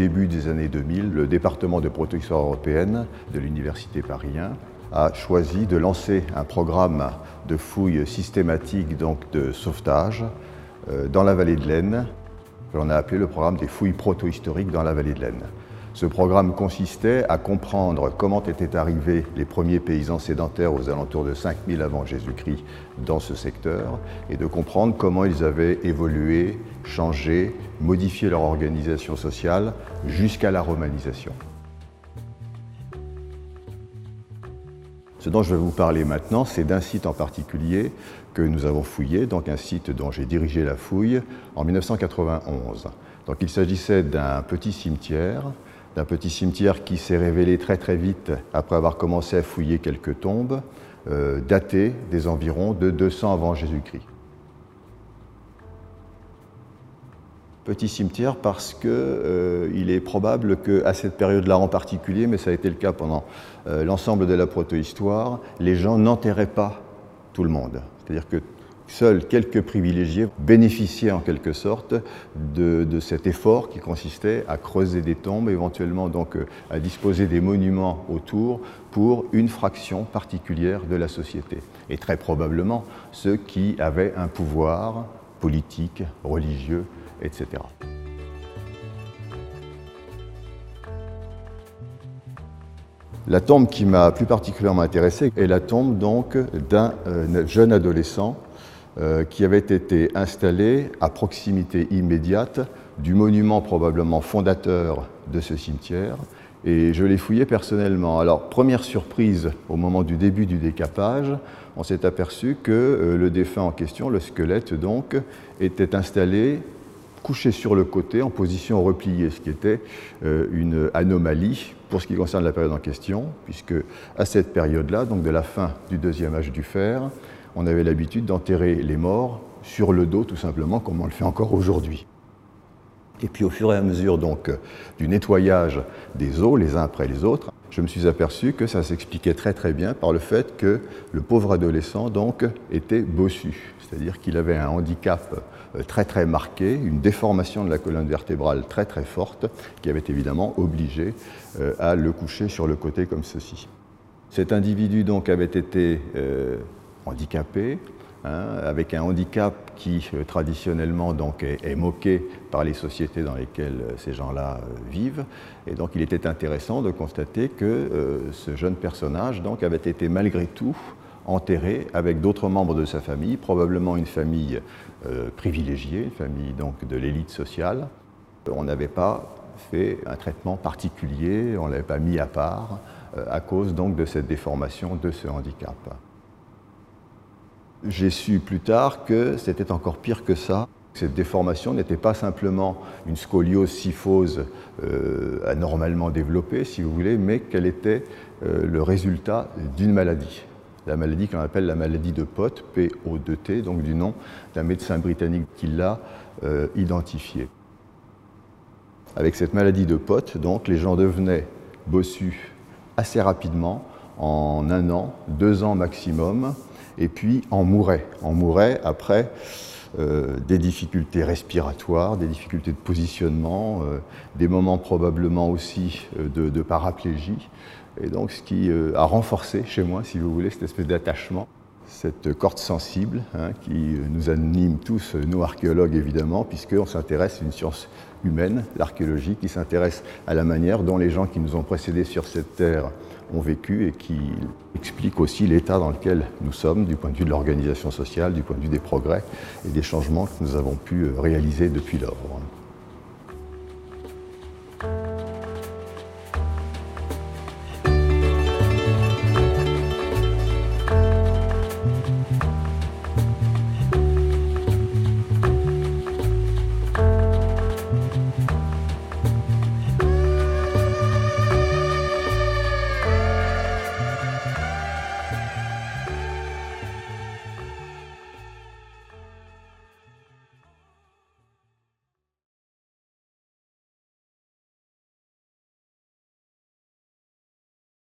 début des années 2000, le département de protection européenne de l'Université Paris 1 a choisi de lancer un programme de fouilles systématiques donc de sauvetage euh, dans la vallée de l'Aisne, que l'on a appelé le programme des fouilles proto-historiques dans la vallée de l'Aisne. Ce programme consistait à comprendre comment étaient arrivés les premiers paysans sédentaires aux alentours de 5000 avant Jésus-Christ dans ce secteur et de comprendre comment ils avaient évolué, changé, modifié leur organisation sociale jusqu'à la romanisation. Ce dont je vais vous parler maintenant, c'est d'un site en particulier que nous avons fouillé, donc un site dont j'ai dirigé la fouille en 1991. Donc il s'agissait d'un petit cimetière d'un petit cimetière qui s'est révélé très très vite après avoir commencé à fouiller quelques tombes, euh, datées des environs de 200 avant Jésus-Christ. Petit cimetière parce qu'il euh, est probable qu'à cette période-là en particulier, mais ça a été le cas pendant euh, l'ensemble de la protohistoire, les gens n'enterraient pas tout le monde. C'est-à-dire que Seuls quelques privilégiés bénéficiaient en quelque sorte de, cet effort qui consistait à creuser des tombes, éventuellement donc euh, à disposer des monuments autour pour une fraction particulière de la société. Et très probablement ceux qui avaient un pouvoir politique, religieux, etc. La tombe qui m'a plus particulièrement intéressé est la tombe donc d'un euh, jeune adolescent qui avait été installé à proximité immédiate du monument probablement fondateur de ce cimetière. Et je l'ai fouillé personnellement. Alors, première surprise au moment du début du décapage, on s'est aperçu que euh, le défunt en question, le squelette donc, était installé couché sur le côté en position repliée, ce qui était euh, une anomalie pour ce qui concerne la période en question, puisque à cette période-là, donc de la fin du deuxième âge du fer, on avait l'habitude d'enterrer les morts sur le dos, tout simplement, comme on le fait encore aujourd'hui. Et puis au fur et à mesure donc du nettoyage des os les uns après les autres, je me suis aperçu que ça s'expliquait très très bien par le fait que le pauvre adolescent donc était bossu, c'est-à-dire qu'il avait un handicap euh, très très marqué, une déformation de la colonne vertébrale très très forte qui avait évidemment obligé euh, à le coucher sur le côté comme ceci. Cet individu donc avait été euh, handicapé, hein, avec un handicap qui euh, traditionnellement donc, est, moqué par les sociétés dans lesquelles euh, ces gens-là euh, vivent. Et donc il était intéressant de constater que ce jeune personnage donc, avait été malgré tout enterré avec d'autres membres de sa famille, probablement une famille privilégiée, une famille donc, de l'élite sociale. On n'avait pas fait un traitement particulier, on ne l'avait pas mis à part à cause donc de cette déformation, de ce handicap. J'ai su plus tard que c'était encore pire que ça. Cette déformation n'était pas simplement une scoliose syphose euh, anormalement développée, si vous voulez, mais qu'elle était euh, le résultat d'une maladie. La maladie qu'on appelle la maladie de Pott, P-O-D-T, donc du nom d'un médecin britannique qui l'a euh, identifiée. Avec cette maladie de Pott, donc, les gens devenaient bossus assez rapidement, en un an, deux ans maximum, et puis en mourait. En mourait après euh, des difficultés respiratoires, des difficultés de positionnement, euh, des moments probablement aussi euh, de, paraplégie. Et donc ce qui a renforcé chez moi, si vous voulez, cette espèce d'attachement, cette corde sensible hein, qui nous anime tous, nous archéologues évidemment, puisqu'on s'intéresse à une science humaine, l'archéologie, qui s'intéresse à la manière dont les gens qui nous ont précédés sur cette terre ont vécu et qui explique aussi l'état dans lequel nous sommes du point de vue de l'organisation sociale, du point de vue des progrès et des changements que nous avons pu réaliser depuis lors.